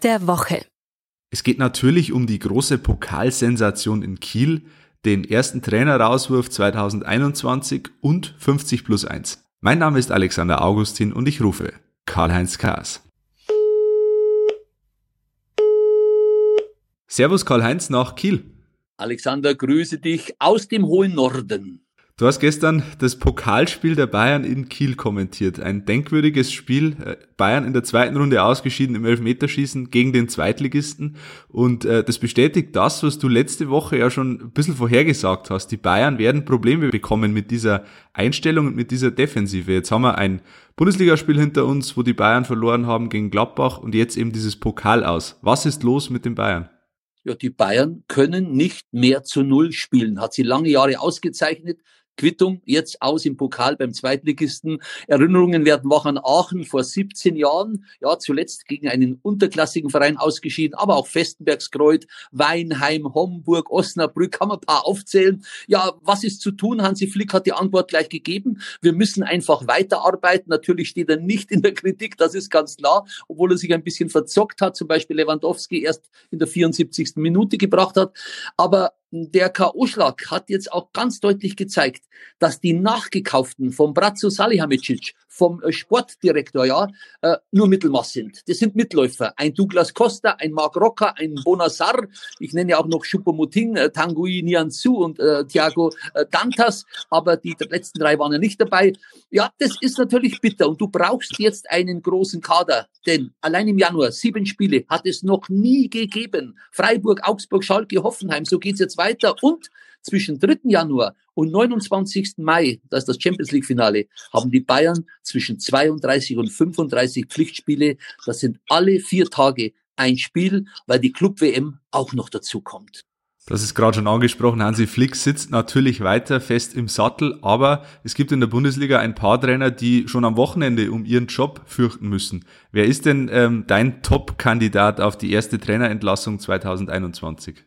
Der Woche. Es geht natürlich um die große Pokalsensation in Kiel, den ersten Trainerauswurf 2021 und 50 plus 1. Mein Name ist Alexander Augustin und ich rufe Karl-Heinz Kaas. Servus Karl-Heinz nach Kiel. Alexander, grüße dich aus dem hohen Norden. Du hast gestern das Pokalspiel der Bayern in Kiel kommentiert. Ein denkwürdiges Spiel. Äh, Bayern in der zweiten Runde ausgeschieden im Elfmeterschießen gegen den Zweitligisten. Und äh, das bestätigt das, was du letzte Woche ja schon ein bisschen vorhergesagt hast. Die Bayern werden Probleme bekommen mit dieser Einstellung und mit dieser Defensive. Jetzt haben wir ein Bundesligaspiel hinter uns, wo die Bayern verloren haben gegen Gladbach und jetzt eben dieses Pokal aus. Was ist los mit den Bayern? Ja, die Bayern können nicht mehr zu Null spielen. Hat sie lange Jahre ausgezeichnet. Quittung jetzt aus im Pokal beim Zweitligisten. Erinnerungen werden wach an Aachen vor 17 Jahren, ja zuletzt gegen einen unterklassigen Verein ausgeschieden, aber auch Festenbergskreuth, Weinheim, Homburg, Osnabrück, kann man ein paar aufzählen. Ja, was ist zu tun? Hansi Flick hat die Antwort gleich gegeben. Wir müssen einfach weiterarbeiten. Natürlich steht er nicht in der Kritik, das ist ganz klar, obwohl er sich ein bisschen verzockt hat, zum Beispiel Lewandowski erst in der 74. Minute gebracht hat. Aber der K.O.-Schlag hat jetzt auch ganz deutlich gezeigt, dass die Nachgekauften vom Bratzo Salihamidzic, vom äh, Sportdirektor, ja, äh, nur Mittelmaß sind. Das sind Mitläufer. Ein Douglas Costa, ein Marc Rocca, ein Bonassar, ich nenne ja auch noch Choupo-Moting, äh, Tanguy Nianzou und äh, Thiago äh, Dantas, aber die letzten drei waren ja nicht dabei. Ja, das ist natürlich bitter und du brauchst jetzt einen großen Kader, denn allein im Januar sieben Spiele hat es noch nie gegeben. Freiburg, Augsburg, Schalke, Hoffenheim, so geht's jetzt weiter weiter. Und zwischen 3. Januar und 29. Mai, das ist das Champions League Finale, haben die Bayern zwischen 32 und 35 Pflichtspiele. Das sind alle vier Tage ein Spiel, weil die Club WM auch noch dazu kommt. Das ist gerade schon angesprochen, Hansi Flick sitzt natürlich weiter fest im Sattel, aber es gibt in der Bundesliga ein paar Trainer, die schon am Wochenende um ihren Job fürchten müssen. Wer ist denn ähm, dein Top-Kandidat auf die erste Trainerentlassung 2021?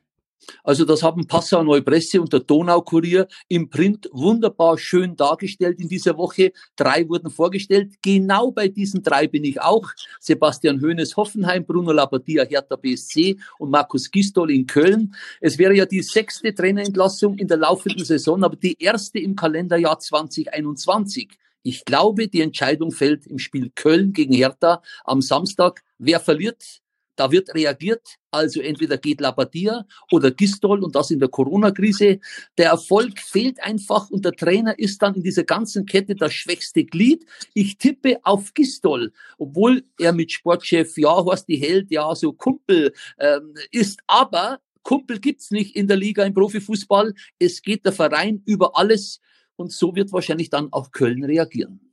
Also das haben Passau Neue Presse und der Donaukurier im Print wunderbar schön dargestellt in dieser Woche. Drei wurden vorgestellt. Genau bei diesen drei bin ich auch. Sebastian Hoeneß Hoffenheim, Bruno Labbadia Hertha BSC und Markus Gistol in Köln. Es wäre ja die sechste Trainerentlassung in der laufenden Saison, aber die erste im Kalenderjahr 2021. Ich glaube, die Entscheidung fällt im Spiel Köln gegen Hertha am Samstag. Wer verliert, da wird reagiert, also entweder geht Labadia oder Gistol und das in der Corona-Krise. Der Erfolg fehlt einfach und der Trainer ist dann in dieser ganzen Kette das schwächste Glied. Ich tippe auf Gistol, obwohl er mit Sportchef, ja, Horst die Held, ja, so Kumpel ähm, ist, aber Kumpel gibt's nicht in der Liga im Profifußball. Es geht der Verein über alles und so wird wahrscheinlich dann auch Köln reagieren.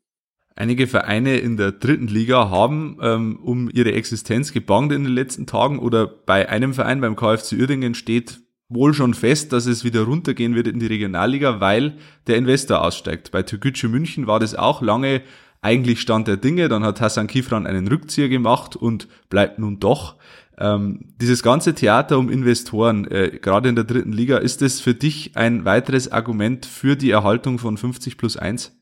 Einige Vereine in der dritten Liga haben ähm, um ihre Existenz gebangt in den letzten Tagen oder bei einem Verein, beim KfC Uerdingen, steht wohl schon fest, dass es wieder runtergehen wird in die Regionalliga, weil der Investor aussteigt. Bei Türkgücü München war das auch lange eigentlich Stand der Dinge. Dann hat Hassan Kifran einen Rückzieher gemacht und bleibt nun doch. Ähm, dieses ganze Theater um Investoren, äh, gerade in der dritten Liga, ist das für dich ein weiteres Argument für die Erhaltung von 50 plus 1?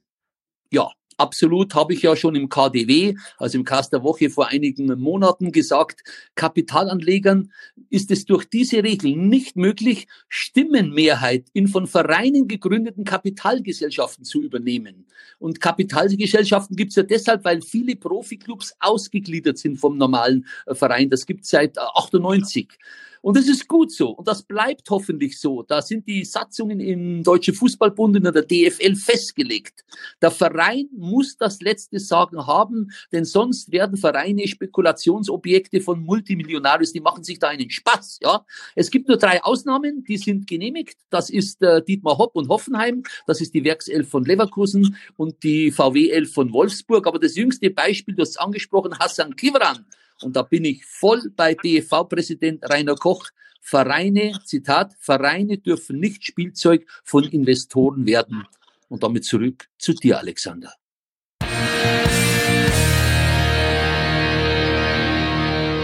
Ja, Absolut habe ich ja schon im KDW, also im Cast der Woche vor einigen Monaten gesagt, Kapitalanlegern ist es durch diese Regeln nicht möglich, Stimmenmehrheit in von Vereinen gegründeten Kapitalgesellschaften zu übernehmen. Und Kapitalgesellschaften gibt es ja deshalb, weil viele Profiklubs ausgegliedert sind vom normalen Verein. Das gibt es seit 98. Äh, und das ist gut so. Und das bleibt hoffentlich so. Da sind die Satzungen im Deutschen Fußballbund und in der DFL festgelegt. Der Verein muss das letzte Sagen haben, denn sonst werden Vereine Spekulationsobjekte von Multimillionarios, die machen sich da einen Spaß, ja. Es gibt nur drei Ausnahmen, die sind genehmigt. Das ist äh, Dietmar Hopp und Hoffenheim. Das ist die Werkself von Leverkusen und die VW 11 von Wolfsburg. Aber das jüngste Beispiel, du hast angesprochen, Hassan Kivran und da bin ich voll bei DFV-Präsident Rainer Koch. Vereine, Zitat, Vereine dürfen nicht Spielzeug von Investoren werden. Und damit zurück zu dir, Alexander.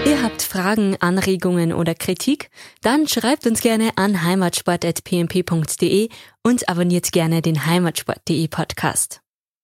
Ihr habt Fragen, Anregungen oder Kritik? Dann schreibt uns gerne an heimatsport.pmp.de und abonniert gerne den heimatsport.de Podcast.